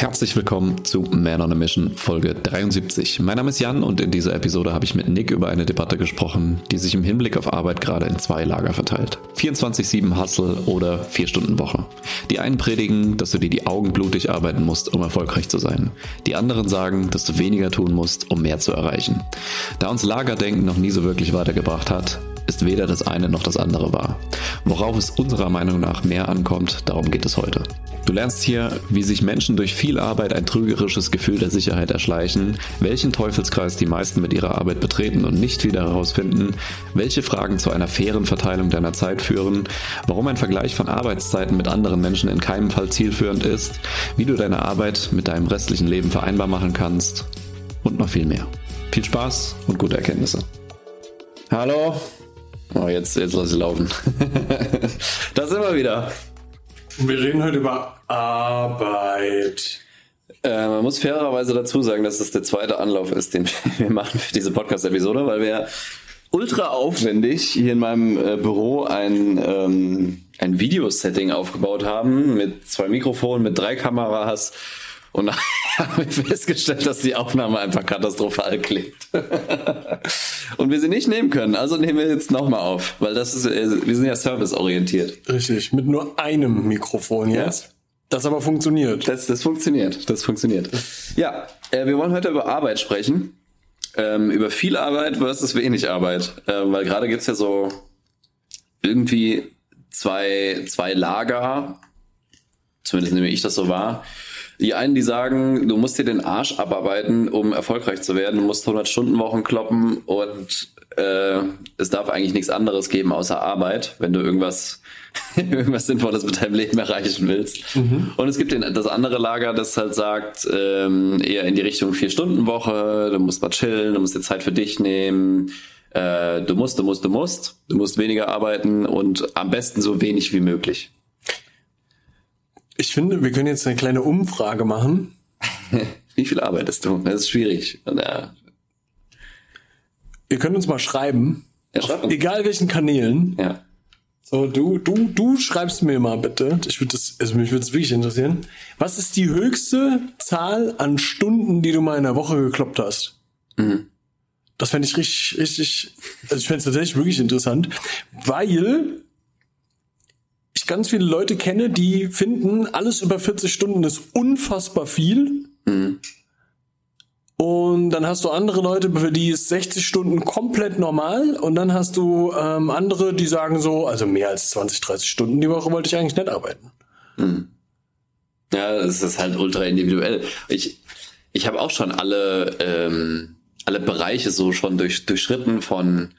Herzlich willkommen zu Man on a Mission Folge 73. Mein Name ist Jan und in dieser Episode habe ich mit Nick über eine Debatte gesprochen, die sich im Hinblick auf Arbeit gerade in zwei Lager verteilt. 24-7 Hustle oder 4 Stunden Woche. Die einen predigen, dass du dir die Augen blutig arbeiten musst, um erfolgreich zu sein. Die anderen sagen, dass du weniger tun musst, um mehr zu erreichen. Da uns Lagerdenken noch nie so wirklich weitergebracht hat, ist weder das eine noch das andere wahr. Worauf es unserer Meinung nach mehr ankommt, darum geht es heute. Du lernst hier, wie sich Menschen durch viel Arbeit ein trügerisches Gefühl der Sicherheit erschleichen, welchen Teufelskreis die meisten mit ihrer Arbeit betreten und nicht wieder herausfinden, welche Fragen zu einer fairen Verteilung deiner Zeit führen, warum ein Vergleich von Arbeitszeiten mit anderen Menschen in keinem Fall zielführend ist, wie du deine Arbeit mit deinem restlichen Leben vereinbar machen kannst und noch viel mehr. Viel Spaß und gute Erkenntnisse. Hallo. Oh, jetzt, jetzt lass ich laufen. da sind wir wieder. Wir reden heute über Arbeit. Äh, man muss fairerweise dazu sagen, dass das der zweite Anlauf ist, den wir machen für diese Podcast-Episode, weil wir ultra aufwendig hier in meinem äh, Büro ein, ähm, ein Videosetting aufgebaut haben mit zwei Mikrofonen, mit drei Kameras und dann haben wir festgestellt, dass die Aufnahme einfach katastrophal klingt. und wir sie nicht nehmen können. Also nehmen wir jetzt nochmal auf, weil das ist, äh, wir sind ja serviceorientiert. Richtig, mit nur einem Mikrofon jetzt. Ja. Das aber funktioniert. Das, das funktioniert, das funktioniert. Ja, äh, wir wollen heute über Arbeit sprechen. Ähm, über viel Arbeit versus wenig Arbeit. Ähm, weil gerade gibt's ja so irgendwie zwei, zwei Lager, zumindest nehme ich das so wahr, die einen, die sagen, du musst dir den Arsch abarbeiten, um erfolgreich zu werden. Du musst 100 Stunden Wochen kloppen und äh, es darf eigentlich nichts anderes geben außer Arbeit, wenn du irgendwas irgendwas Sinnvolles mit deinem Leben erreichen willst. Mhm. Und es gibt den, das andere Lager, das halt sagt, ähm, eher in die Richtung Vier-Stunden-Woche, du musst mal chillen, du musst dir Zeit für dich nehmen, äh, du musst, du musst, du musst, du musst weniger arbeiten und am besten so wenig wie möglich. Ich finde, wir können jetzt eine kleine Umfrage machen. Wie viel arbeitest du? Das ist schwierig. Ja. Ihr könnt uns mal schreiben. Ja, auf egal welchen Kanälen. Ja. So, du, du, du schreibst mir mal bitte. Ich würde das, also mich würde es wirklich interessieren. Was ist die höchste Zahl an Stunden, die du mal in der Woche gekloppt hast? Mhm. Das fände ich richtig, richtig, also ich fände es tatsächlich wirklich interessant, weil ganz viele Leute kenne, die finden, alles über 40 Stunden ist unfassbar viel. Mhm. Und dann hast du andere Leute, für die ist 60 Stunden komplett normal. Und dann hast du ähm, andere, die sagen so, also mehr als 20, 30 Stunden die Woche wollte ich eigentlich nicht arbeiten. Mhm. Ja, das ist halt ultra individuell. Ich, ich habe auch schon alle, ähm, alle Bereiche so schon durch, durchschritten von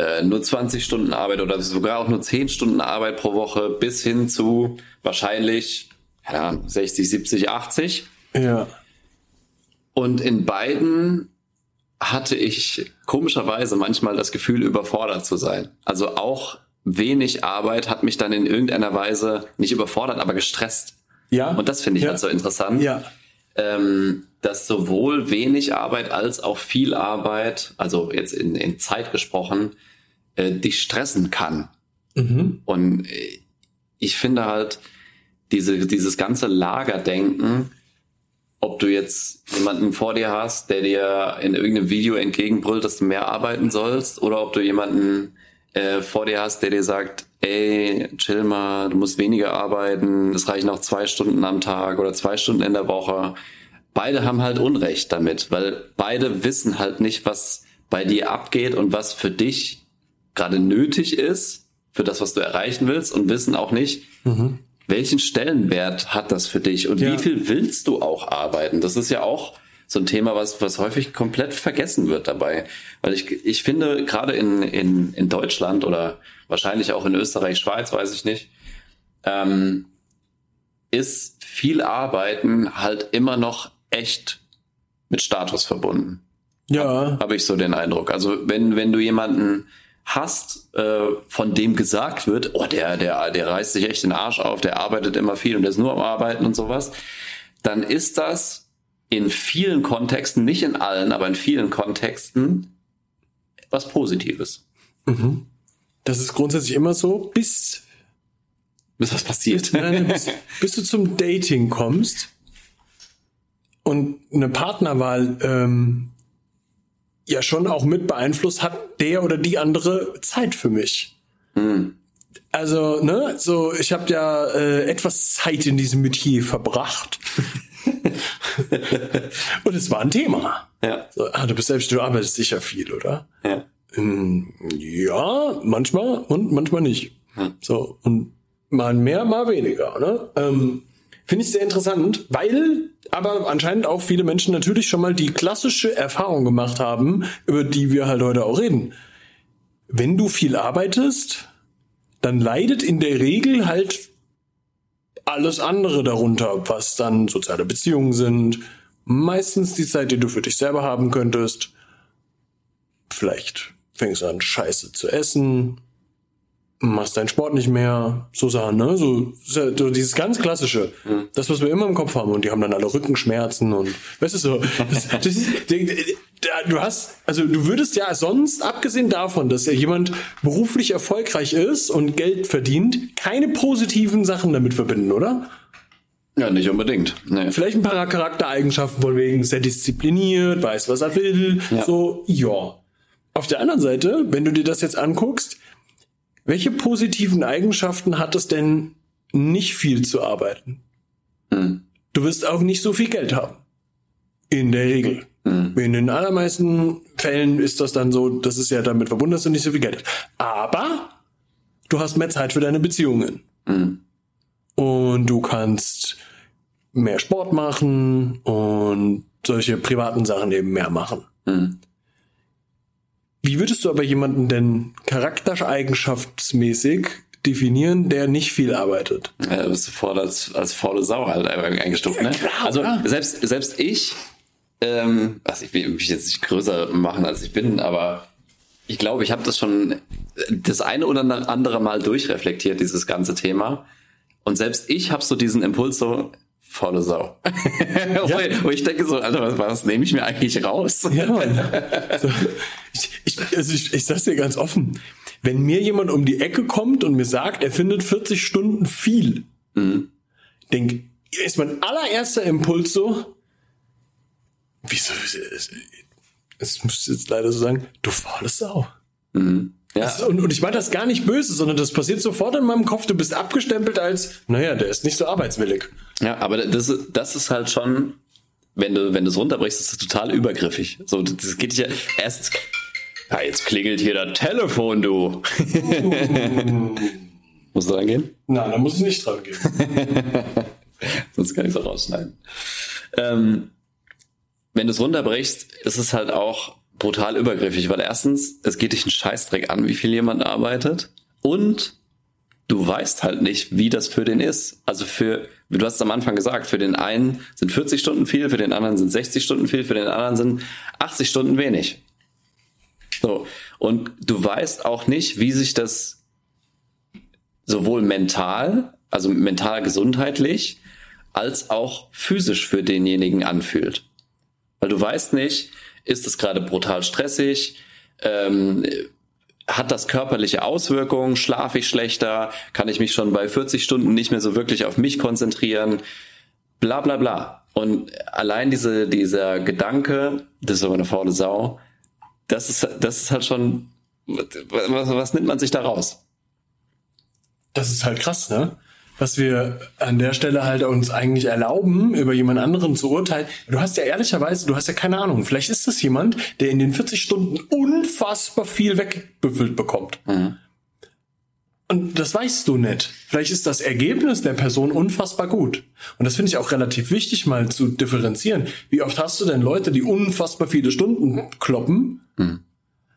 äh, nur 20 Stunden Arbeit oder sogar auch nur 10 Stunden Arbeit pro Woche bis hin zu wahrscheinlich ja, 60, 70, 80. Ja. Und in beiden hatte ich komischerweise manchmal das Gefühl, überfordert zu sein. Also auch wenig Arbeit hat mich dann in irgendeiner Weise nicht überfordert, aber gestresst. Ja. Und das finde ich ja. halt so interessant. Ja. Ähm, dass sowohl wenig Arbeit als auch viel Arbeit, also jetzt in, in Zeit gesprochen, äh, dich stressen kann. Mhm. Und äh, ich finde halt, diese, dieses ganze Lagerdenken, ob du jetzt jemanden vor dir hast, der dir in irgendeinem Video entgegenbrüllt, dass du mehr arbeiten sollst, oder ob du jemanden äh, vor dir hast, der dir sagt, ey, chill mal, du musst weniger arbeiten, es reichen auch zwei Stunden am Tag oder zwei Stunden in der Woche. Beide haben halt Unrecht damit, weil beide wissen halt nicht, was bei dir abgeht und was für dich gerade nötig ist für das, was du erreichen willst und wissen auch nicht, mhm. welchen Stellenwert hat das für dich und ja. wie viel willst du auch arbeiten? Das ist ja auch so ein Thema, was, was häufig komplett vergessen wird dabei. Weil ich, ich finde, gerade in, in, in Deutschland oder wahrscheinlich auch in Österreich, Schweiz, weiß ich nicht, ähm, ist viel Arbeiten halt immer noch echt mit Status verbunden. Ja. Habe hab ich so den Eindruck. Also wenn, wenn du jemanden hast, äh, von dem gesagt wird, oh, der, der, der reißt sich echt den Arsch auf, der arbeitet immer viel und der ist nur am Arbeiten und sowas, dann ist das in vielen Kontexten, nicht in allen, aber in vielen Kontexten was Positives. Mhm. Das ist grundsätzlich immer so, bis bis was passiert. Bis, nein, bis, bis du zum Dating kommst und eine Partnerwahl ähm, ja schon auch mit beeinflusst, hat der oder die andere Zeit für mich. Mhm. Also, ne, so ich habe ja äh, etwas Zeit in diesem Metier verbracht. und es war ein Thema. Ja. So, ah, du bist selbst, du arbeitest sicher viel, oder? Ja. Ähm, ja, manchmal und manchmal nicht. Hm. So, und mal mehr, mal weniger. Ne? Ähm, Finde ich sehr interessant, weil aber anscheinend auch viele Menschen natürlich schon mal die klassische Erfahrung gemacht haben, über die wir halt heute auch reden. Wenn du viel arbeitest, dann leidet in der Regel halt alles andere darunter, was dann soziale Beziehungen sind, meistens die Zeit, die du für dich selber haben könntest. Vielleicht fängst du an, Scheiße zu essen, machst deinen Sport nicht mehr, so Sachen, ne? So, so dieses ganz klassische, mhm. das, was wir immer im Kopf haben. Und die haben dann alle Rückenschmerzen und weißt du so, das, das ist, du hast, also du würdest ja sonst, abgesehen davon, dass ja jemand beruflich erfolgreich ist und Geld verdient, keine positiven Sachen damit verbinden, oder? Ja, nicht unbedingt. Nee. Vielleicht ein paar Charaktereigenschaften von wegen sehr diszipliniert, weiß, was er will, ja. so, ja. Auf der anderen Seite, wenn du dir das jetzt anguckst, welche positiven Eigenschaften hat es denn nicht viel zu arbeiten? Hm. Du wirst auch nicht so viel Geld haben. In der Regel. Hm. In den allermeisten Fällen ist das dann so, das ist ja damit verbunden, dass du nicht so viel Geld hast. Aber du hast mehr Zeit für deine Beziehungen. Hm. Und du kannst mehr Sport machen und solche privaten Sachen eben mehr machen. Hm. Wie würdest du aber jemanden denn charaktereigenschaftsmäßig definieren, der nicht viel arbeitet? Ja, du bist sofort als, als faule Sau halt eingestuft, ne? Klar, also selbst, selbst ich, ähm, also ich will mich jetzt nicht größer machen, als ich bin, aber ich glaube, ich habe das schon das eine oder andere Mal durchreflektiert, dieses ganze Thema. Und selbst ich habe so diesen Impuls so, faule Sau. Ja. Wo ich denke so, Alter, was, was nehme ich mir eigentlich raus? Ja, Mann. So, ich, ich, also ich, ich sag's dir ganz offen. Wenn mir jemand um die Ecke kommt und mir sagt, er findet 40 Stunden viel, mhm. denk, ist mein allererster Impuls so, wieso, es muss jetzt leider so sagen, du faule Sau. Mhm. Ja. Das, und, und ich meine das gar nicht böse, sondern das passiert sofort in meinem Kopf. Du bist abgestempelt als, naja, der ist nicht so arbeitswillig. Ja, aber das, das ist halt schon, wenn du, wenn du es runterbrichst, ist das total übergriffig. So, das geht ja erst, ja, jetzt klingelt hier das Telefon, du. Uh. Musst du dran gehen? Nein, da muss ich nicht dran gehen. Sonst kann ich es auch rausschneiden. Ähm, wenn du es runterbrichst, ist es halt auch brutal übergriffig, weil erstens, es geht dich einen Scheißdreck an, wie viel jemand arbeitet und du weißt halt nicht, wie das für den ist. Also für, wie du hast am Anfang gesagt, für den einen sind 40 Stunden viel, für den anderen sind 60 Stunden viel, für den anderen sind 80 Stunden wenig. So. Und du weißt auch nicht, wie sich das sowohl mental, also mental gesundheitlich, als auch physisch für denjenigen anfühlt. Weil du weißt nicht, ist es gerade brutal stressig? Ähm, hat das körperliche Auswirkungen? Schlafe ich schlechter? Kann ich mich schon bei 40 Stunden nicht mehr so wirklich auf mich konzentrieren? Bla bla bla. Und allein diese, dieser Gedanke, das ist aber eine faule Sau, das ist, das ist halt schon, was, was nimmt man sich da raus? Das ist halt krass, ne? Was wir an der Stelle halt uns eigentlich erlauben, über jemand anderen zu urteilen. Du hast ja ehrlicherweise, du hast ja keine Ahnung. Vielleicht ist das jemand, der in den 40 Stunden unfassbar viel wegbüffelt bekommt. Mhm. Und das weißt du nicht. Vielleicht ist das Ergebnis der Person unfassbar gut. Und das finde ich auch relativ wichtig, mal zu differenzieren. Wie oft hast du denn Leute, die unfassbar viele Stunden kloppen, mhm.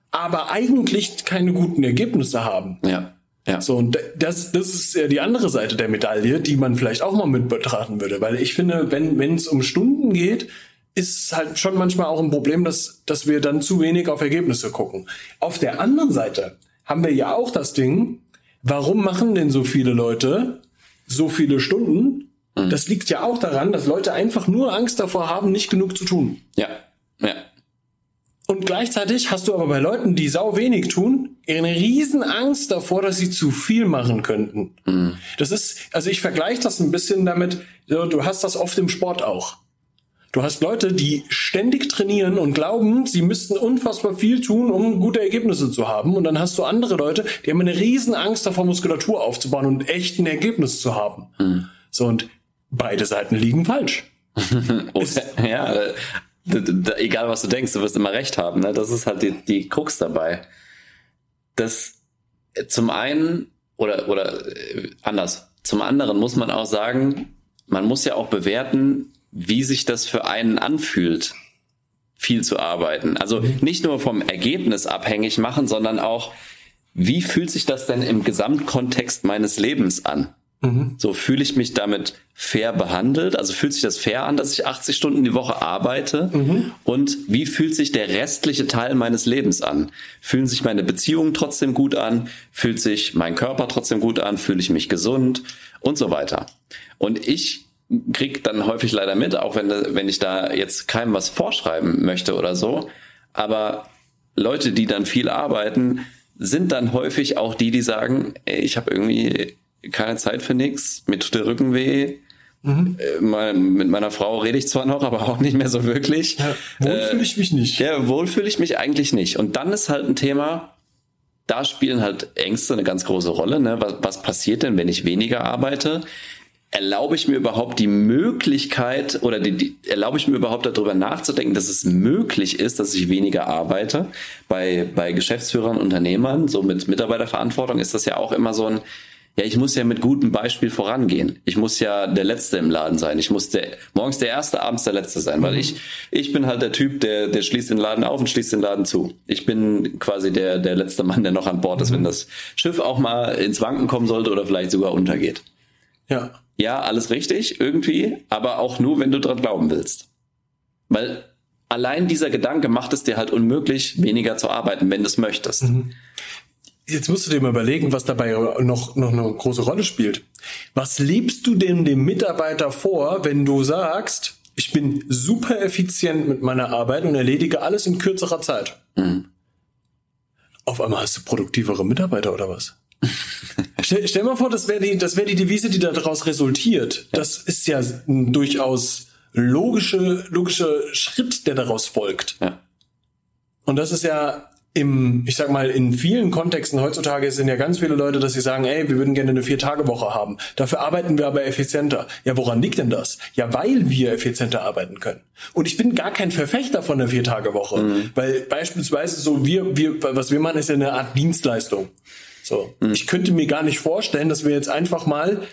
aber eigentlich keine guten Ergebnisse haben? Ja. Ja. So, und das, das ist ja die andere Seite der Medaille, die man vielleicht auch mal mit betrachten würde. Weil ich finde, wenn wenn es um Stunden geht, ist halt schon manchmal auch ein Problem, dass, dass wir dann zu wenig auf Ergebnisse gucken. Auf der anderen Seite haben wir ja auch das Ding, warum machen denn so viele Leute so viele Stunden? Mhm. Das liegt ja auch daran, dass Leute einfach nur Angst davor haben, nicht genug zu tun. Ja, ja. Und gleichzeitig hast du aber bei Leuten, die sau wenig tun, eine riesen Angst davor, dass sie zu viel machen könnten. Mhm. Das ist, also ich vergleiche das ein bisschen damit, du hast das oft im Sport auch. Du hast Leute, die ständig trainieren und glauben, sie müssten unfassbar viel tun, um gute Ergebnisse zu haben. Und dann hast du andere Leute, die haben eine riesen Angst davor, Muskulatur aufzubauen und echt ein Ergebnis zu haben. Mhm. So, und beide Seiten liegen falsch. ja, egal was du denkst, du wirst immer recht haben. Ne? Das ist halt die, die Krux dabei. Das zum einen oder oder äh, anders. Zum anderen muss man auch sagen, man muss ja auch bewerten, wie sich das für einen anfühlt, viel zu arbeiten. Also mhm. nicht nur vom Ergebnis abhängig machen, sondern auch, wie fühlt sich das denn im Gesamtkontext meines Lebens an? Mhm. So fühle ich mich damit fair behandelt? Also fühlt sich das fair an, dass ich 80 Stunden die Woche arbeite? Mhm. Und wie fühlt sich der restliche Teil meines Lebens an? Fühlen sich meine Beziehungen trotzdem gut an? Fühlt sich mein Körper trotzdem gut an? Fühle ich mich gesund? Und so weiter. Und ich krieg dann häufig leider mit, auch wenn, wenn ich da jetzt keinem was vorschreiben möchte oder so. Aber Leute, die dann viel arbeiten, sind dann häufig auch die, die sagen, ey, ich habe irgendwie keine Zeit für nichts, mir tut der Rücken weh. Mhm. Äh, mit meiner Frau rede ich zwar noch, aber auch nicht mehr so wirklich. Ja, wohl äh, fühle ich mich nicht. Ja, wohl fühle ich mich eigentlich nicht. Und dann ist halt ein Thema, da spielen halt Ängste eine ganz große Rolle. Ne? Was, was passiert denn, wenn ich weniger arbeite? Erlaube ich mir überhaupt die Möglichkeit oder die, die, erlaube ich mir überhaupt darüber nachzudenken, dass es möglich ist, dass ich weniger arbeite? Bei, bei Geschäftsführern, Unternehmern, so mit Mitarbeiterverantwortung ist das ja auch immer so ein, ja, ich muss ja mit gutem Beispiel vorangehen. Ich muss ja der Letzte im Laden sein. Ich muss der, morgens der Erste, abends der Letzte sein, weil mhm. ich, ich bin halt der Typ, der, der schließt den Laden auf und schließt den Laden zu. Ich bin quasi der, der letzte Mann, der noch an Bord ist, mhm. wenn das Schiff auch mal ins Wanken kommen sollte oder vielleicht sogar untergeht. Ja. Ja, alles richtig, irgendwie, aber auch nur, wenn du dran glauben willst. Weil allein dieser Gedanke macht es dir halt unmöglich, weniger zu arbeiten, wenn du es möchtest. Mhm. Jetzt musst du dir mal überlegen, was dabei noch, noch eine große Rolle spielt. Was lebst du denn dem Mitarbeiter vor, wenn du sagst, ich bin super effizient mit meiner Arbeit und erledige alles in kürzerer Zeit? Mhm. Auf einmal hast du produktivere Mitarbeiter oder was? stell, stell mal vor, das wäre die, das wäre die Devise, die daraus resultiert. Das ist ja ein durchaus logische, logischer Schritt, der daraus folgt. Ja. Und das ist ja im, ich sag mal, in vielen Kontexten heutzutage sind ja ganz viele Leute, dass sie sagen, ey, wir würden gerne eine Vier-Tage-Woche haben. Dafür arbeiten wir aber effizienter. Ja, woran liegt denn das? Ja, weil wir effizienter arbeiten können. Und ich bin gar kein Verfechter von einer Vier-Tage-Woche. Mhm. Weil beispielsweise so wir, wir, was wir machen, ist ja eine Art Dienstleistung. So. Mhm. Ich könnte mir gar nicht vorstellen, dass wir jetzt einfach mal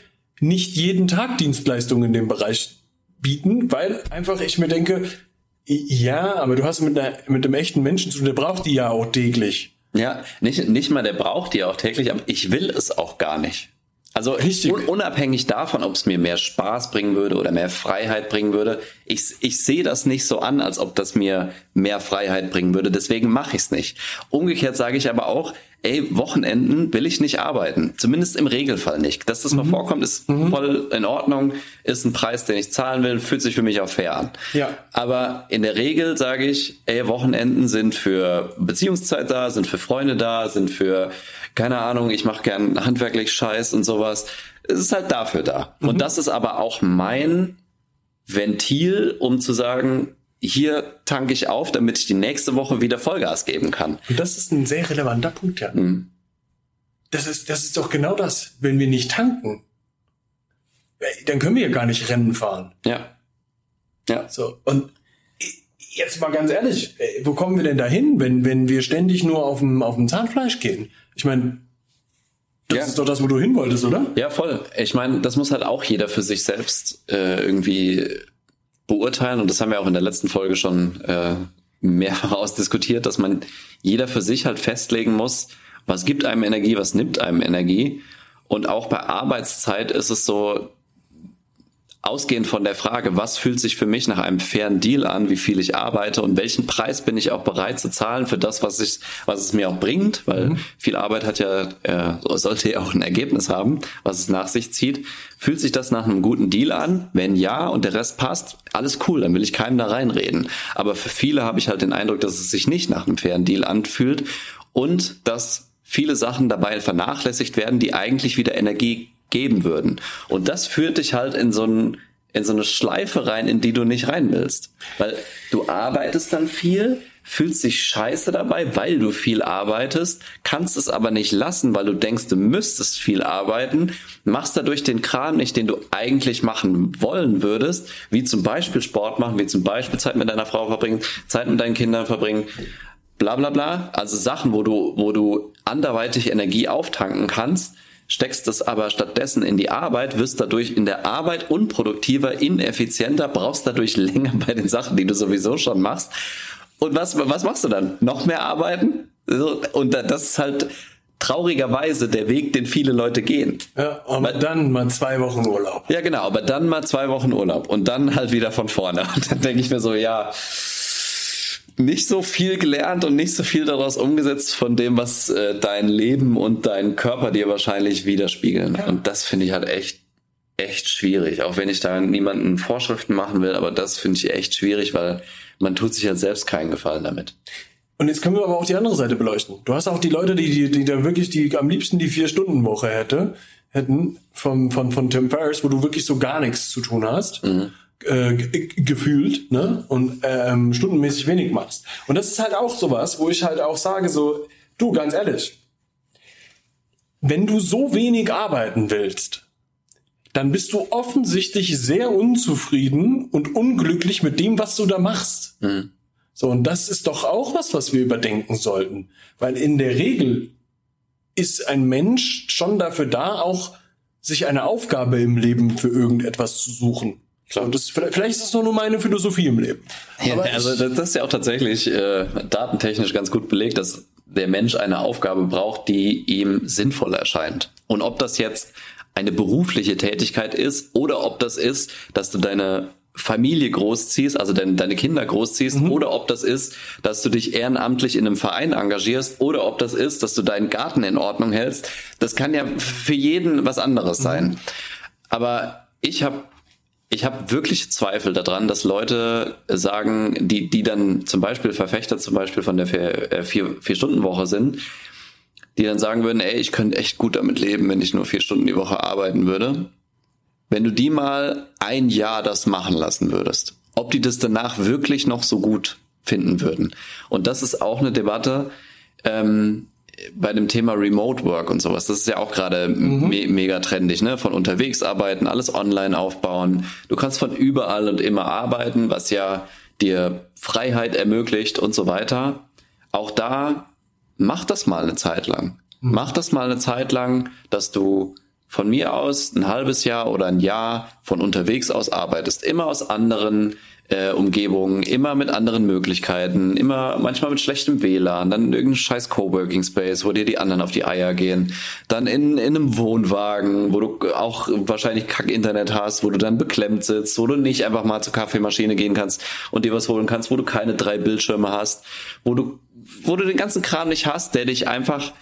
nicht jeden Tag Dienstleistungen in dem Bereich bieten, weil einfach ich mir denke, ja, aber du hast mit, einer, mit einem echten Menschen zu tun, der braucht die ja auch täglich. Ja, nicht, nicht mal der braucht die auch täglich, aber ich will es auch gar nicht. Also Richtig. unabhängig davon, ob es mir mehr Spaß bringen würde oder mehr Freiheit bringen würde, ich, ich sehe das nicht so an, als ob das mir mehr Freiheit bringen würde. Deswegen mache ich es nicht. Umgekehrt sage ich aber auch, ey, Wochenenden will ich nicht arbeiten. Zumindest im Regelfall nicht. Dass das mhm. mal vorkommt, ist mhm. voll in Ordnung, ist ein Preis, den ich zahlen will, fühlt sich für mich auch fair an. Ja. Aber in der Regel sage ich, ey, Wochenenden sind für Beziehungszeit da, sind für Freunde da, sind für, keine Ahnung, ich mache gern handwerklich Scheiß und sowas. Es ist halt dafür da. Mhm. Und das ist aber auch mein Ventil, um zu sagen, hier tanke ich auf, damit ich die nächste Woche wieder Vollgas geben kann. Und das ist ein sehr relevanter Punkt, ja. Mhm. Das ist, das ist doch genau das. Wenn wir nicht tanken, dann können wir ja gar nicht Rennen fahren. Ja. Ja. So. Und jetzt mal ganz ehrlich, wo kommen wir denn dahin, wenn, wenn wir ständig nur auf dem, auf dem Zahnfleisch gehen? Ich meine, das ja. ist doch das, wo du hin wolltest, oder? Ja, voll. Ich meine, das muss halt auch jeder für sich selbst äh, irgendwie beurteilen, und das haben wir auch in der letzten Folge schon äh, mehrfach ausdiskutiert, dass man jeder für sich halt festlegen muss, was gibt einem Energie, was nimmt einem Energie. Und auch bei Arbeitszeit ist es so, ausgehend von der Frage, was fühlt sich für mich nach einem fairen Deal an, wie viel ich arbeite und welchen Preis bin ich auch bereit zu zahlen für das, was ich, was es mir auch bringt, weil mhm. viel Arbeit hat ja, äh, sollte ja auch ein Ergebnis haben, was es nach sich zieht. Fühlt sich das nach einem guten Deal an? Wenn ja und der Rest passt, alles cool, dann will ich keinem da reinreden. Aber für viele habe ich halt den Eindruck, dass es sich nicht nach einem fairen Deal anfühlt und dass viele Sachen dabei vernachlässigt werden, die eigentlich wieder Energie geben würden. Und das führt dich halt in so ein in so eine Schleife rein, in die du nicht rein willst. Weil du arbeitest dann viel, fühlst dich scheiße dabei, weil du viel arbeitest, kannst es aber nicht lassen, weil du denkst, du müsstest viel arbeiten, machst dadurch den Kram nicht, den du eigentlich machen wollen würdest, wie zum Beispiel Sport machen, wie zum Beispiel Zeit mit deiner Frau verbringen, Zeit mit deinen Kindern verbringen, bla bla bla. Also Sachen, wo du, wo du anderweitig Energie auftanken kannst, steckst es aber stattdessen in die Arbeit, wirst dadurch in der Arbeit unproduktiver, ineffizienter, brauchst dadurch länger bei den Sachen, die du sowieso schon machst. Und was, was machst du dann? Noch mehr arbeiten? Und das ist halt traurigerweise der Weg, den viele Leute gehen. Ja, aber Weil, dann mal zwei Wochen Urlaub. Ja, genau, aber dann mal zwei Wochen Urlaub und dann halt wieder von vorne. Und dann denke ich mir so, ja, nicht so viel gelernt und nicht so viel daraus umgesetzt von dem, was äh, dein Leben und dein Körper dir wahrscheinlich widerspiegeln. Ja. Und das finde ich halt echt, echt schwierig. Auch wenn ich da niemanden Vorschriften machen will, aber das finde ich echt schwierig, weil man tut sich halt selbst keinen Gefallen damit. Und jetzt können wir aber auch die andere Seite beleuchten. Du hast auch die Leute, die, die, die da wirklich die am liebsten die Vier-Stunden-Woche hätte, hätten von, von, von Tim Ferriss, wo du wirklich so gar nichts zu tun hast. Mhm äh, gefühlt ne? und ähm, stundenmäßig wenig machst. Und das ist halt auch sowas, wo ich halt auch sage, so, du, ganz ehrlich, wenn du so wenig arbeiten willst, dann bist du offensichtlich sehr unzufrieden und unglücklich mit dem, was du da machst. Mhm. So, und das ist doch auch was, was wir überdenken sollten. Weil in der Regel ist ein Mensch schon dafür da, auch sich eine Aufgabe im Leben für irgendetwas zu suchen. So, das, vielleicht ist das nur meine Philosophie im Leben. Ja, also das, das, ist ja auch tatsächlich äh, datentechnisch ganz gut belegt, dass der Mensch eine Aufgabe braucht, die ihm sinnvoll erscheint. Und ob das jetzt eine berufliche Tätigkeit ist oder ob das ist, dass du deine Familie großziehst, also deine, deine Kinder großziehst, mhm. oder ob das ist, dass du dich ehrenamtlich in einem Verein engagierst, oder ob das ist, dass du deinen Garten in Ordnung hältst. Das kann ja für jeden was anderes mhm. sein. Aber ich habe ich habe wirklich Zweifel daran, dass Leute sagen, die, die dann zum Beispiel Verfechter zum Beispiel von der vier, äh, vier, vier Woche sind, die dann sagen würden, ey, ich könnte echt gut damit leben, wenn ich nur vier Stunden die Woche arbeiten würde. Wenn du die mal ein Jahr das machen lassen würdest, ob die das danach wirklich noch so gut finden würden. Und das ist auch eine Debatte, ähm, bei dem Thema Remote Work und sowas, das ist ja auch gerade mhm. me mega trendig, ne? Von unterwegs arbeiten, alles online aufbauen. Du kannst von überall und immer arbeiten, was ja dir Freiheit ermöglicht und so weiter. Auch da mach das mal eine Zeit lang. Mhm. Mach das mal eine Zeit lang, dass du von mir aus ein halbes Jahr oder ein Jahr von unterwegs aus arbeitest, immer aus anderen äh, Umgebungen, immer mit anderen Möglichkeiten, immer manchmal mit schlechtem WLAN, dann in irgendeinem scheiß Coworking Space, wo dir die anderen auf die Eier gehen, dann in, in einem Wohnwagen, wo du auch wahrscheinlich Kack-Internet hast, wo du dann beklemmt sitzt, wo du nicht einfach mal zur Kaffeemaschine gehen kannst und dir was holen kannst, wo du keine drei Bildschirme hast, wo du, wo du den ganzen Kram nicht hast, der dich einfach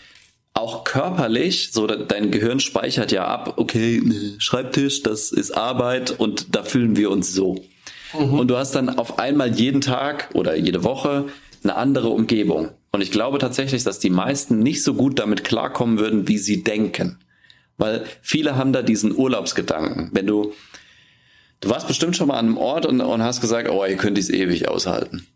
auch körperlich, so dein Gehirn speichert ja ab, okay, Schreibtisch, das ist Arbeit und da fühlen wir uns so. Mhm. Und du hast dann auf einmal jeden Tag oder jede Woche eine andere Umgebung. Und ich glaube tatsächlich, dass die meisten nicht so gut damit klarkommen würden, wie sie denken. Weil viele haben da diesen Urlaubsgedanken. Wenn du, du warst bestimmt schon mal an einem Ort und, und hast gesagt, oh, ihr könnt es ewig aushalten.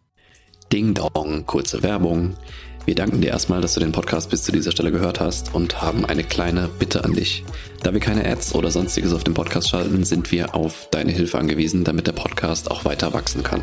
Ding Dong, kurze Werbung. Wir danken dir erstmal, dass du den Podcast bis zu dieser Stelle gehört hast und haben eine kleine Bitte an dich. Da wir keine Ads oder sonstiges auf dem Podcast schalten, sind wir auf deine Hilfe angewiesen, damit der Podcast auch weiter wachsen kann.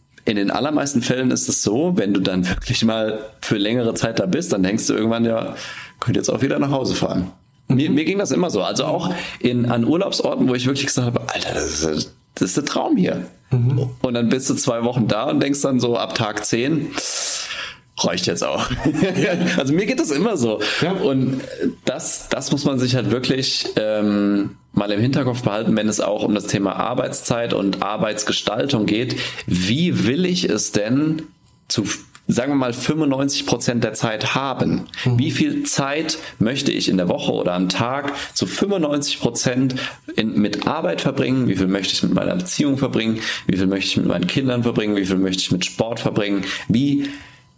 in den allermeisten Fällen ist es so, wenn du dann wirklich mal für längere Zeit da bist, dann denkst du irgendwann ja, könnt jetzt auch wieder nach Hause fahren. Mir, mir ging das immer so. Also auch in, an Urlaubsorten, wo ich wirklich gesagt habe, Alter, das ist, das ist der Traum hier. Mhm. Und dann bist du zwei Wochen da und denkst dann so ab Tag zehn, reicht jetzt auch. also mir geht das immer so. Ja. Und das, das muss man sich halt wirklich ähm, mal im Hinterkopf behalten, wenn es auch um das Thema Arbeitszeit und Arbeitsgestaltung geht. Wie will ich es denn zu sagen wir mal 95 Prozent der Zeit haben. Mhm. Wie viel Zeit möchte ich in der Woche oder am Tag zu 95 Prozent mit Arbeit verbringen? Wie viel möchte ich mit meiner Beziehung verbringen? Wie viel möchte ich mit meinen Kindern verbringen? Wie viel möchte ich mit Sport verbringen? Wie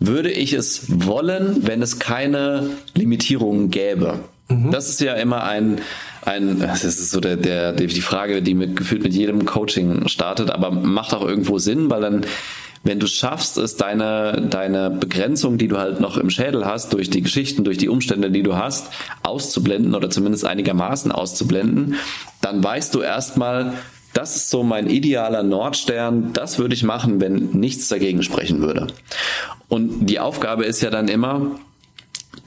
würde ich es wollen, wenn es keine Limitierungen gäbe? Mhm. Das ist ja immer ein, ein, das ist so der, der, die Frage, die mit, gefühlt mit jedem Coaching startet, aber macht auch irgendwo Sinn, weil dann wenn du schaffst, es deine, deine Begrenzung, die du halt noch im Schädel hast, durch die Geschichten, durch die Umstände, die du hast, auszublenden oder zumindest einigermaßen auszublenden, dann weißt du erstmal, das ist so mein idealer Nordstern, das würde ich machen, wenn nichts dagegen sprechen würde. Und die Aufgabe ist ja dann immer,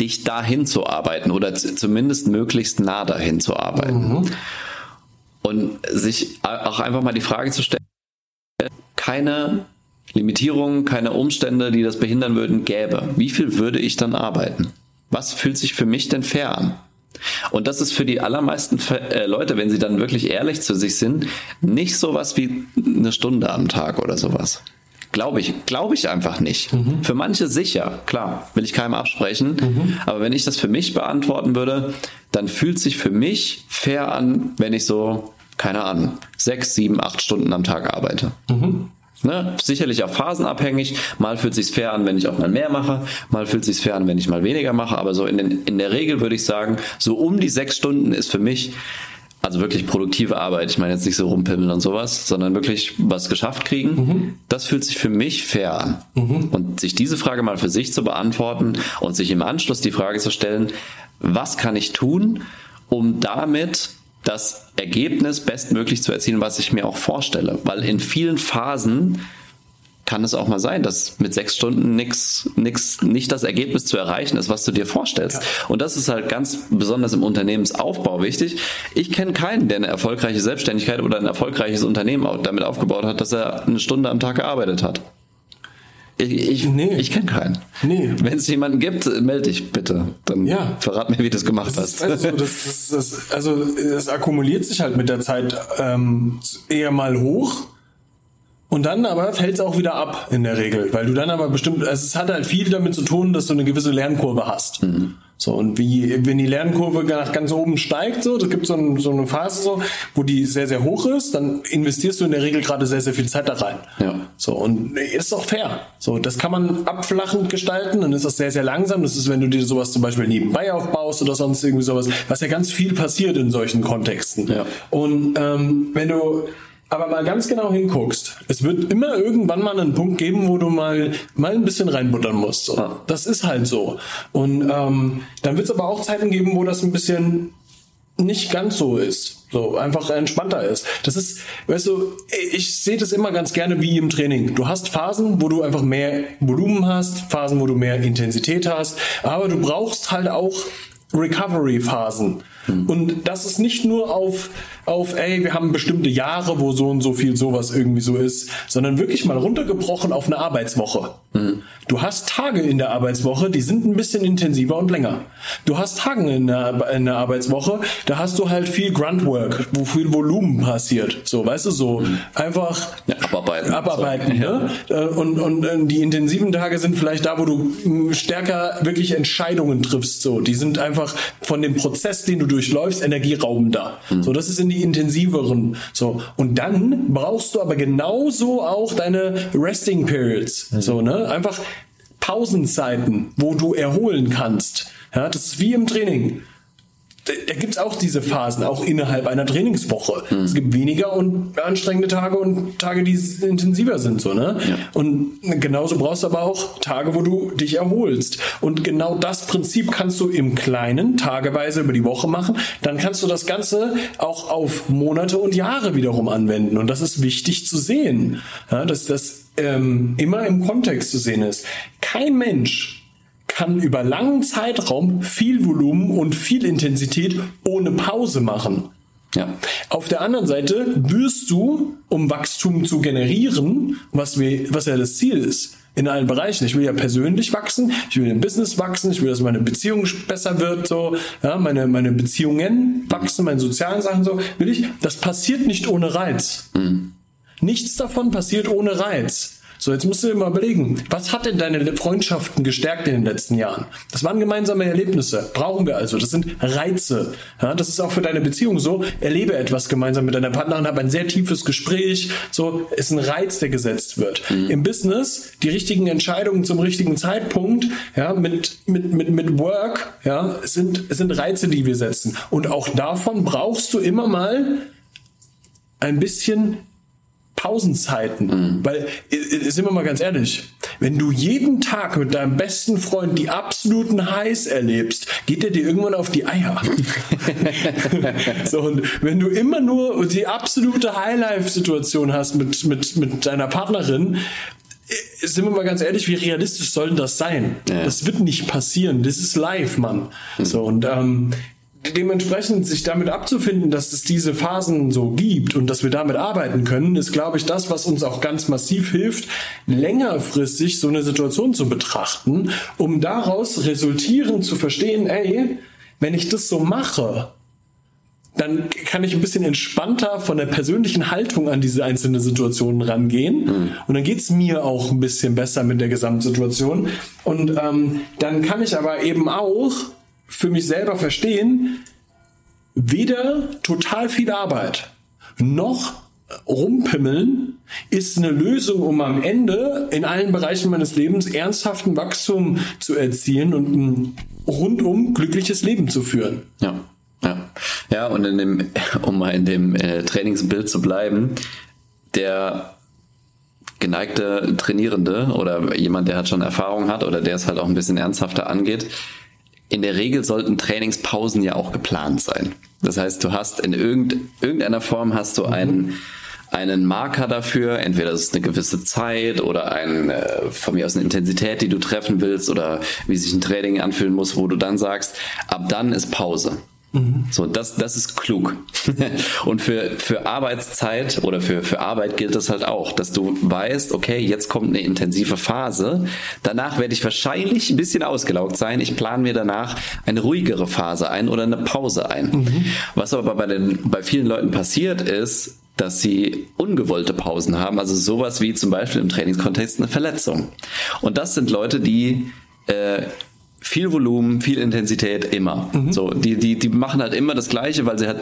dich dahin zu arbeiten oder zumindest möglichst nah dahin zu arbeiten. Mhm. Und sich auch einfach mal die Frage zu stellen, keine Limitierungen, keine Umstände, die das behindern würden, gäbe, wie viel würde ich dann arbeiten? Was fühlt sich für mich denn fair an? Und das ist für die allermeisten äh, Leute, wenn sie dann wirklich ehrlich zu sich sind, nicht sowas wie eine Stunde am Tag oder sowas. Glaube ich, glaube ich einfach nicht. Mhm. Für manche sicher, klar, will ich keinem absprechen. Mhm. Aber wenn ich das für mich beantworten würde, dann fühlt sich für mich fair an, wenn ich so, keine Ahnung, sechs, sieben, acht Stunden am Tag arbeite. Mhm. Ne? Sicherlich auch phasenabhängig. Mal fühlt sich fair an, wenn ich auch mal mehr mache. Mal fühlt sich fair an, wenn ich mal weniger mache. Aber so in, den, in der Regel würde ich sagen, so um die sechs Stunden ist für mich also wirklich produktive Arbeit. Ich meine jetzt nicht so rumpimmeln und sowas, sondern wirklich was geschafft kriegen. Mhm. Das fühlt sich für mich fair an. Mhm. Und sich diese Frage mal für sich zu beantworten und sich im Anschluss die Frage zu stellen, was kann ich tun, um damit das Ergebnis bestmöglich zu erzielen, was ich mir auch vorstelle. Weil in vielen Phasen kann es auch mal sein, dass mit sechs Stunden nix, nix, nicht das Ergebnis zu erreichen ist, was du dir vorstellst. Ja. Und das ist halt ganz besonders im Unternehmensaufbau wichtig. Ich kenne keinen, der eine erfolgreiche Selbstständigkeit oder ein erfolgreiches Unternehmen damit aufgebaut hat, dass er eine Stunde am Tag gearbeitet hat. Ich, ich, nee. ich kenne keinen. Nee. Wenn es jemanden gibt, melde dich bitte. Dann ja. verrat mir, wie du es gemacht das hast. Also, das, das, das, also es akkumuliert sich halt mit der Zeit ähm, eher mal hoch. Und dann aber fällt es auch wieder ab in der Regel, weil du dann aber bestimmt, also es hat halt viel damit zu tun, dass du eine gewisse Lernkurve hast. Mhm. So, und wie, wenn die Lernkurve nach ganz oben steigt, so, das gibt so, ein, so eine Phase, so, wo die sehr, sehr hoch ist, dann investierst du in der Regel gerade sehr, sehr viel Zeit da rein. Ja. So, und ist auch fair. So, das kann man abflachend gestalten, dann ist das sehr, sehr langsam. Das ist, wenn du dir sowas zum Beispiel nebenbei aufbaust oder sonst irgendwie sowas, was ja ganz viel passiert in solchen Kontexten. Ja. Und ähm, wenn du aber mal ganz genau hinguckst, es wird immer irgendwann mal einen Punkt geben, wo du mal, mal ein bisschen reinbuttern musst. So. Ja. Das ist halt so. Und ähm, dann wird es aber auch Zeiten geben, wo das ein bisschen nicht ganz so ist. So einfach entspannter ist. Das ist, weißt du, ich sehe das immer ganz gerne wie im Training. Du hast Phasen, wo du einfach mehr Volumen hast, Phasen, wo du mehr Intensität hast, aber du brauchst halt auch Recovery-Phasen. Mhm. Und das ist nicht nur auf, auf, ey, wir haben bestimmte Jahre, wo so und so viel sowas irgendwie so ist, sondern wirklich mal runtergebrochen auf eine Arbeitswoche. Mhm. Du hast Tage in der Arbeitswoche, die sind ein bisschen intensiver und länger. Du hast Tage in der, in der Arbeitswoche, da hast du halt viel Gruntwork, wo viel Volumen passiert. So, weißt du, so mhm. einfach ja, abarbeiten. Abarbeiten, so. ne? Äh, und, und äh, die intensiven Tage sind vielleicht da, wo du hm, stärker wirklich Entscheidungen triffst. So, die sind einfach von dem Prozess, den du durchläufst, energieraubender. Mhm. So, das ist in die intensiveren. So, und dann brauchst du aber genauso auch deine Resting Periods. Mhm. So, ne? Einfach Pausenzeiten, wo du erholen kannst. Ja, das ist wie im Training da, da gibt es auch diese Phasen, auch innerhalb einer Trainingswoche. Mhm. Es gibt weniger und anstrengende Tage und Tage, die intensiver sind. So, ne? Ja. Und genauso brauchst du aber auch Tage, wo du dich erholst. Und genau das Prinzip kannst du im Kleinen, tageweise über die Woche machen. Dann kannst du das Ganze auch auf Monate und Jahre wiederum anwenden. Und das ist wichtig zu sehen, ja, dass das ähm, immer im Kontext zu sehen ist. Kein Mensch kann über langen Zeitraum viel Volumen und viel Intensität ohne Pause machen. Ja. Auf der anderen Seite wirst du, um Wachstum zu generieren, was, wir, was ja das Ziel ist, in allen Bereichen. Ich will ja persönlich wachsen, ich will im Business wachsen, ich will, dass meine Beziehung besser wird, so, ja, meine, meine Beziehungen wachsen, meine sozialen Sachen so, will ich. Das passiert nicht ohne Reiz. Mhm. Nichts davon passiert ohne Reiz. So, jetzt musst du dir mal überlegen, was hat denn deine Freundschaften gestärkt in den letzten Jahren? Das waren gemeinsame Erlebnisse. Brauchen wir also. Das sind Reize. Ja, das ist auch für deine Beziehung so. Erlebe etwas gemeinsam mit deiner Partnerin, habe ein sehr tiefes Gespräch. So, ist ein Reiz, der gesetzt wird. Mhm. Im Business, die richtigen Entscheidungen zum richtigen Zeitpunkt, ja, mit, mit, mit, mit Work, ja, sind, sind Reize, die wir setzen. Und auch davon brauchst du immer mal ein bisschen Pausenzeiten. Mhm. Weil, sind wir mal ganz ehrlich, wenn du jeden Tag mit deinem besten Freund die absoluten Highs erlebst, geht er dir irgendwann auf die Eier. so, und wenn du immer nur die absolute Highlife-Situation hast mit, mit, mit deiner Partnerin, sind wir mal ganz ehrlich, wie realistisch soll das sein? Ja. Das wird nicht passieren. Das ist live, Mann. Mhm. So, und ähm, dementsprechend sich damit abzufinden, dass es diese Phasen so gibt und dass wir damit arbeiten können, ist, glaube ich, das, was uns auch ganz massiv hilft, längerfristig so eine Situation zu betrachten, um daraus resultierend zu verstehen, ey, wenn ich das so mache, dann kann ich ein bisschen entspannter von der persönlichen Haltung an diese einzelnen Situationen rangehen. Mhm. Und dann geht's mir auch ein bisschen besser mit der Gesamtsituation. Und ähm, dann kann ich aber eben auch für mich selber verstehen, weder total viel Arbeit noch rumpimmeln ist eine Lösung, um am Ende in allen Bereichen meines Lebens ernsthaften Wachstum zu erzielen und ein rundum glückliches Leben zu führen. Ja. Ja, ja und in dem, um mal in dem äh, Trainingsbild zu bleiben, der geneigte Trainierende oder jemand, der halt schon Erfahrung hat oder der es halt auch ein bisschen ernsthafter angeht, in der Regel sollten Trainingspausen ja auch geplant sein. Das heißt, du hast in irgendeiner Form hast du einen, einen Marker dafür, entweder es ist eine gewisse Zeit oder ein, äh, von mir aus eine Intensität, die du treffen willst oder wie sich ein Training anfühlen muss, wo du dann sagst, ab dann ist Pause. Mhm. So, das, das ist klug. und für, für Arbeitszeit oder für, für Arbeit gilt das halt auch, dass du weißt, okay, jetzt kommt eine intensive Phase. Danach werde ich wahrscheinlich ein bisschen ausgelaugt sein. Ich plane mir danach eine ruhigere Phase ein oder eine Pause ein. Mhm. Was aber bei den, bei vielen Leuten passiert ist, dass sie ungewollte Pausen haben, also sowas wie zum Beispiel im Trainingskontext eine Verletzung. Und das sind Leute, die äh, viel Volumen, viel Intensität immer. Mhm. So, die, die, die machen halt immer das Gleiche, weil sie halt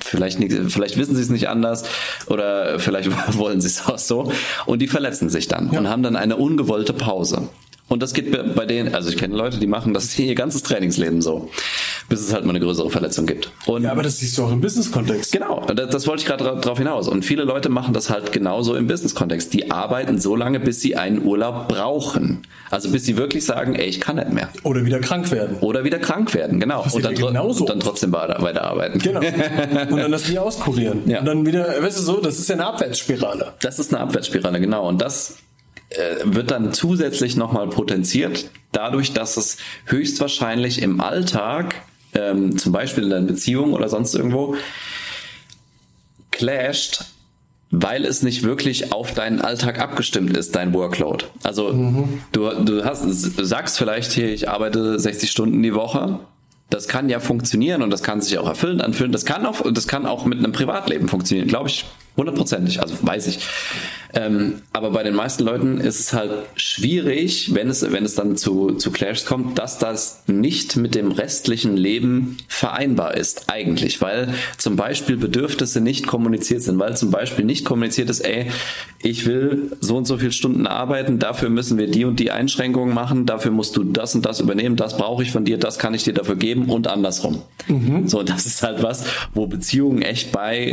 vielleicht nicht, vielleicht wissen sie es nicht anders oder vielleicht wollen sie es auch so und die verletzen sich dann ja. und haben dann eine ungewollte Pause. Und das geht bei denen, also ich kenne Leute, die machen das ihr ganzes Trainingsleben so, bis es halt mal eine größere Verletzung gibt. Und ja, aber das siehst du auch im Business-Kontext. Genau, das, das wollte ich gerade drauf hinaus. Und viele Leute machen das halt genauso im Business-Kontext. Die arbeiten so lange, bis sie einen Urlaub brauchen. Also bis sie wirklich sagen, ey, ich kann nicht mehr. Oder wieder krank werden. Oder wieder krank werden, genau. und dann, genauso. und dann trotzdem weiterarbeiten. Genau. Und dann das wieder auskurieren. Ja. Und dann wieder, weißt du so, das ist ja eine Abwärtsspirale. Das ist eine Abwärtsspirale, genau. Und das äh, wird dann zusätzlich nochmal potenziert, dadurch, dass es höchstwahrscheinlich im Alltag, ähm, zum Beispiel in deiner Beziehung oder sonst irgendwo, clasht, weil es nicht wirklich auf deinen Alltag abgestimmt ist, dein Workload. Also mhm. du, du hast, sagst vielleicht hier, ich arbeite 60 Stunden die Woche. Das kann ja funktionieren und das kann sich auch erfüllend anfühlen. Das kann auch, das kann auch mit einem Privatleben funktionieren, glaube ich hundertprozentig. Also weiß ich. Ähm, aber bei den meisten Leuten ist es halt schwierig, wenn es, wenn es dann zu, zu Clashs kommt, dass das nicht mit dem restlichen Leben vereinbar ist, eigentlich, weil zum Beispiel Bedürfnisse nicht kommuniziert sind, weil zum Beispiel nicht kommuniziert ist, ey, ich will so und so viele Stunden arbeiten, dafür müssen wir die und die Einschränkungen machen, dafür musst du das und das übernehmen, das brauche ich von dir, das kann ich dir dafür geben und andersrum. Mhm. So, das ist halt was, wo Beziehungen echt bei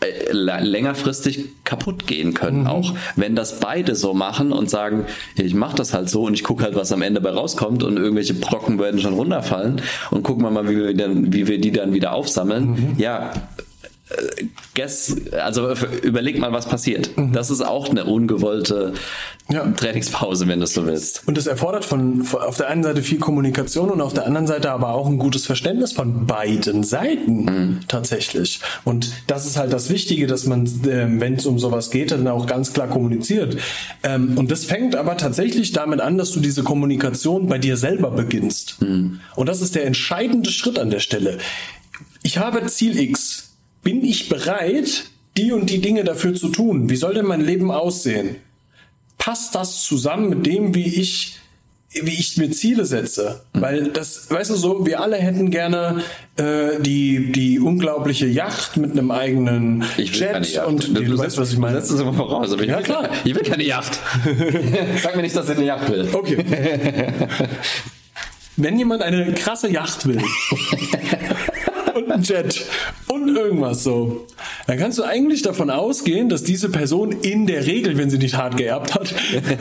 äh, längerfristig kaputt gehen können mhm. Auch. Wenn das beide so machen und sagen, ich mache das halt so und ich gucke halt, was am Ende bei rauskommt und irgendwelche Brocken werden schon runterfallen und gucken wir mal, wie wir, dann, wie wir die dann wieder aufsammeln. Mhm. Ja, guess, also überleg mal, was passiert. Mhm. Das ist auch eine ungewollte ja. Trainingspause, wenn du es so willst. Und das erfordert von, von, auf der einen Seite viel Kommunikation und auf der anderen Seite aber auch ein gutes Verständnis von beiden Seiten mhm. tatsächlich. Und das ist halt das Wichtige, dass man, äh, wenn es um sowas geht, dann auch ganz klar kommuniziert. Ähm, und das fängt aber tatsächlich damit an, dass du diese Kommunikation bei dir selber beginnst. Mhm. Und das ist der entscheidende Schritt an der Stelle. Ich habe Ziel X. Bin ich bereit, die und die Dinge dafür zu tun? Wie soll denn mein Leben aussehen? passt das zusammen mit dem, wie ich wie ich mir Ziele setze. Weil das, weißt du so, wir alle hätten gerne äh, die, die unglaubliche Yacht mit einem eigenen ich Jet und du, du, du weißt, was ich meine. Es immer voraus. Aber ich ja, will, klar. Ich will keine Yacht. Sag mir nicht, dass ich eine Yacht will. Okay. Wenn jemand eine krasse Yacht will ein Jet und irgendwas so, dann kannst du eigentlich davon ausgehen, dass diese Person in der Regel, wenn sie nicht hart geerbt hat,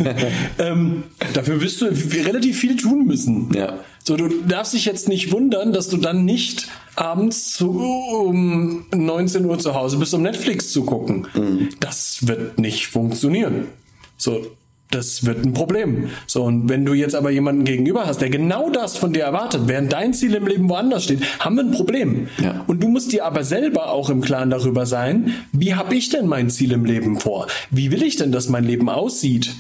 ähm, dafür wirst du relativ viel tun müssen. Ja. So, du darfst dich jetzt nicht wundern, dass du dann nicht abends zu, um 19 Uhr zu Hause bist, um Netflix zu gucken. Mhm. Das wird nicht funktionieren. So, das wird ein Problem. So, und wenn du jetzt aber jemanden gegenüber hast, der genau das von dir erwartet, während dein Ziel im Leben woanders steht, haben wir ein Problem. Ja. Und du musst dir aber selber auch im Klaren darüber sein, wie habe ich denn mein Ziel im Leben vor? Wie will ich denn, dass mein Leben aussieht?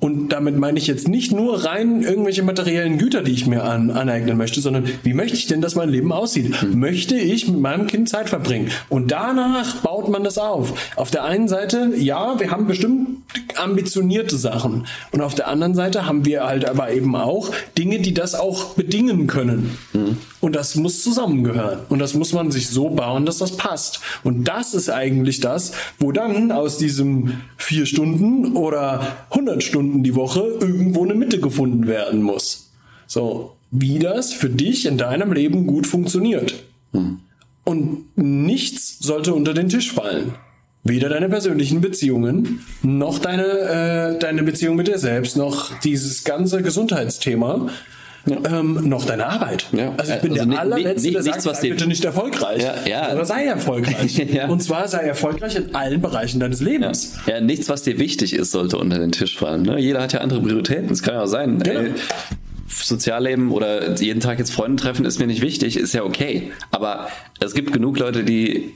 Und damit meine ich jetzt nicht nur rein irgendwelche materiellen Güter, die ich mir an, aneignen möchte, sondern wie möchte ich denn, dass mein Leben aussieht? Hm. Möchte ich mit meinem Kind Zeit verbringen? Und danach baut man das auf. Auf der einen Seite, ja, wir haben bestimmt ambitionierte Sachen. Und auf der anderen Seite haben wir halt aber eben auch Dinge, die das auch bedingen können. Mhm. Und das muss zusammengehören. Und das muss man sich so bauen, dass das passt. Und das ist eigentlich das, wo dann aus diesem vier Stunden oder 100 Stunden die Woche irgendwo eine Mitte gefunden werden muss. So, wie das für dich in deinem Leben gut funktioniert. Mhm. Und nichts sollte unter den Tisch fallen. Weder deine persönlichen Beziehungen, noch deine, äh, deine Beziehung mit dir selbst, noch dieses ganze Gesundheitsthema. Ja. Ähm, noch deine Arbeit. Ja. Also ich bin also der allerletzte, der sagt, sei bitte nicht erfolgreich. Ja, ja. Aber sei erfolgreich. ja. Und zwar sei erfolgreich in allen Bereichen deines Lebens. Ja. nichts, was dir wichtig ist, sollte unter den Tisch fallen. Ne? Jeder hat ja andere Prioritäten. Es kann ja auch sein. Genau. Ey, Sozialleben oder jeden Tag jetzt Freunde treffen ist mir nicht wichtig, ist ja okay. Aber es gibt genug Leute, die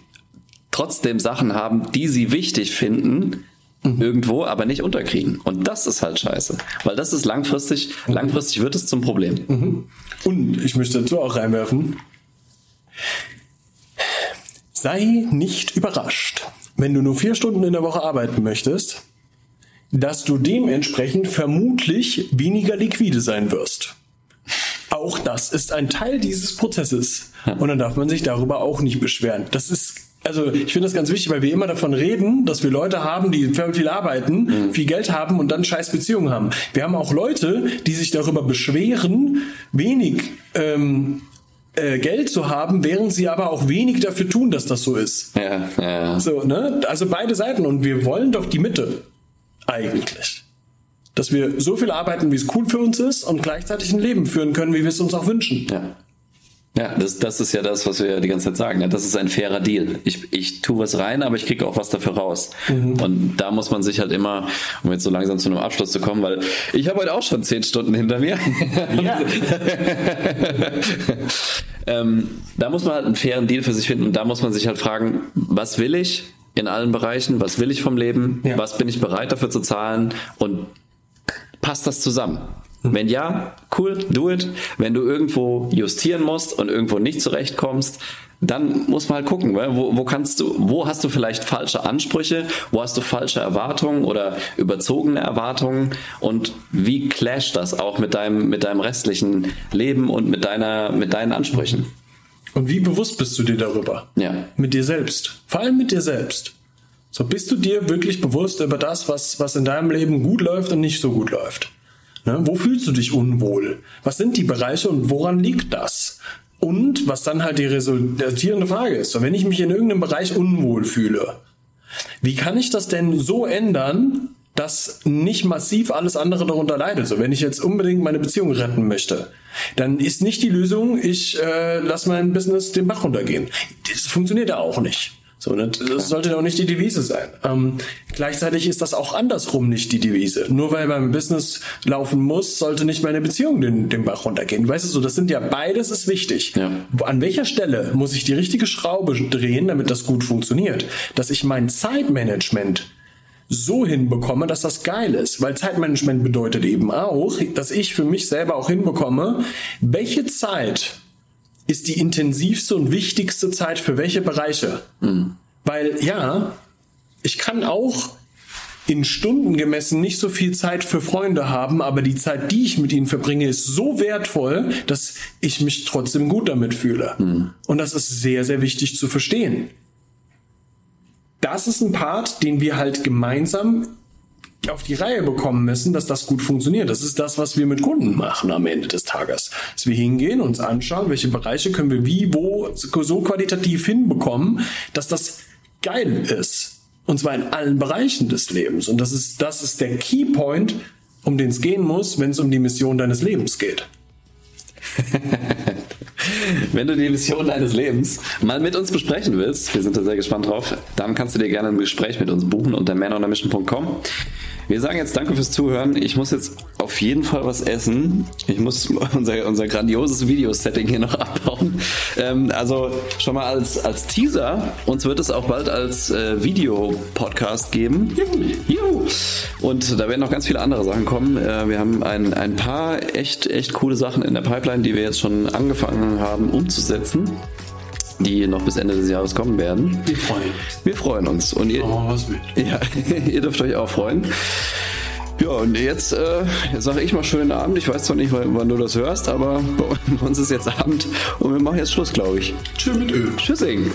trotzdem Sachen haben, die sie wichtig finden, mhm. irgendwo, aber nicht unterkriegen. Und das ist halt scheiße. Weil das ist langfristig, mhm. langfristig wird es zum Problem. Mhm. Und ich möchte dazu auch reinwerfen, sei nicht überrascht, wenn du nur vier Stunden in der Woche arbeiten möchtest, dass du dementsprechend vermutlich weniger liquide sein wirst. Auch das ist ein Teil dieses Prozesses. Und dann darf man sich darüber auch nicht beschweren. Das ist also ich finde das ganz wichtig, weil wir immer davon reden, dass wir Leute haben, die viel arbeiten, mhm. viel Geld haben und dann scheiß Beziehungen haben. Wir haben auch Leute, die sich darüber beschweren, wenig ähm, äh, Geld zu haben, während sie aber auch wenig dafür tun, dass das so ist. Ja, ja. So, ne? Also beide Seiten und wir wollen doch die Mitte eigentlich. Dass wir so viel arbeiten, wie es cool für uns ist und gleichzeitig ein Leben führen können, wie wir es uns auch wünschen. Ja. Ja, das, das ist ja das, was wir ja die ganze Zeit sagen. Das ist ein fairer Deal. Ich, ich tue was rein, aber ich kriege auch was dafür raus. Mhm. Und da muss man sich halt immer, um jetzt so langsam zu einem Abschluss zu kommen, weil ich habe heute auch schon zehn Stunden hinter mir. Ja. ähm, da muss man halt einen fairen Deal für sich finden und da muss man sich halt fragen, was will ich in allen Bereichen? Was will ich vom Leben? Ja. Was bin ich bereit dafür zu zahlen? Und passt das zusammen? Wenn ja, cool, do it. Wenn du irgendwo justieren musst und irgendwo nicht zurechtkommst, dann muss man halt gucken, wo, wo kannst du, wo hast du vielleicht falsche Ansprüche, wo hast du falsche Erwartungen oder überzogene Erwartungen und wie clasht das auch mit deinem, mit deinem restlichen Leben und mit deiner, mit deinen Ansprüchen? Und wie bewusst bist du dir darüber? Ja. Mit dir selbst. Vor allem mit dir selbst. So bist du dir wirklich bewusst über das, was, was in deinem Leben gut läuft und nicht so gut läuft. Ne? Wo fühlst du dich unwohl? Was sind die Bereiche und woran liegt das? Und was dann halt die resultierende Frage ist, wenn ich mich in irgendeinem Bereich unwohl fühle, wie kann ich das denn so ändern, dass nicht massiv alles andere darunter leidet? So, wenn ich jetzt unbedingt meine Beziehung retten möchte, dann ist nicht die Lösung, ich äh, lasse mein Business den Bach runtergehen. Das funktioniert ja auch nicht. So, das, das sollte auch nicht die Devise sein. Ähm, gleichzeitig ist das auch andersrum nicht die Devise. Nur weil beim Business laufen muss, sollte nicht meine Beziehung den, den Bach runtergehen. Weißt du so, das sind ja beides ist wichtig. Ja. An welcher Stelle muss ich die richtige Schraube drehen, damit das gut funktioniert? Dass ich mein Zeitmanagement so hinbekomme, dass das geil ist. Weil Zeitmanagement bedeutet eben auch, dass ich für mich selber auch hinbekomme, welche Zeit ist die intensivste und wichtigste Zeit für welche Bereiche? Mhm. Weil ja, ich kann auch in Stunden gemessen nicht so viel Zeit für Freunde haben, aber die Zeit, die ich mit ihnen verbringe, ist so wertvoll, dass ich mich trotzdem gut damit fühle. Mhm. Und das ist sehr, sehr wichtig zu verstehen. Das ist ein Part, den wir halt gemeinsam auf die Reihe bekommen müssen, dass das gut funktioniert. Das ist das, was wir mit Kunden machen am Ende des Tages. Dass wir hingehen, uns anschauen, welche Bereiche können wir wie, wo so qualitativ hinbekommen, dass das geil ist. Und zwar in allen Bereichen des Lebens. Und das ist, das ist der Keypoint, um den es gehen muss, wenn es um die Mission deines Lebens geht. Wenn du die Mission deines Lebens mal mit uns besprechen willst, wir sind da sehr gespannt drauf, dann kannst du dir gerne ein Gespräch mit uns buchen unter manonermission.com. Wir sagen jetzt danke fürs Zuhören. Ich muss jetzt auf jeden Fall was essen. Ich muss unser, unser grandioses Videosetting hier noch abbauen. Ähm, also schon mal als, als Teaser. Uns wird es auch bald als äh, Videopodcast geben. Juhu. Und da werden noch ganz viele andere Sachen kommen. Äh, wir haben ein, ein paar echt, echt coole Sachen in der Pipeline, die wir jetzt schon angefangen haben umzusetzen die noch bis Ende des Jahres kommen werden. Wir freuen uns. Wir freuen uns. Und ihr, oh, was Ja, ihr dürft euch auch freuen. Ja, und jetzt, äh, jetzt sage ich mal schönen Abend. Ich weiß zwar nicht, wann du das hörst, aber bei uns ist jetzt Abend und wir machen jetzt Schluss, glaube ich. Tschüss mit Öl. Tschüssing.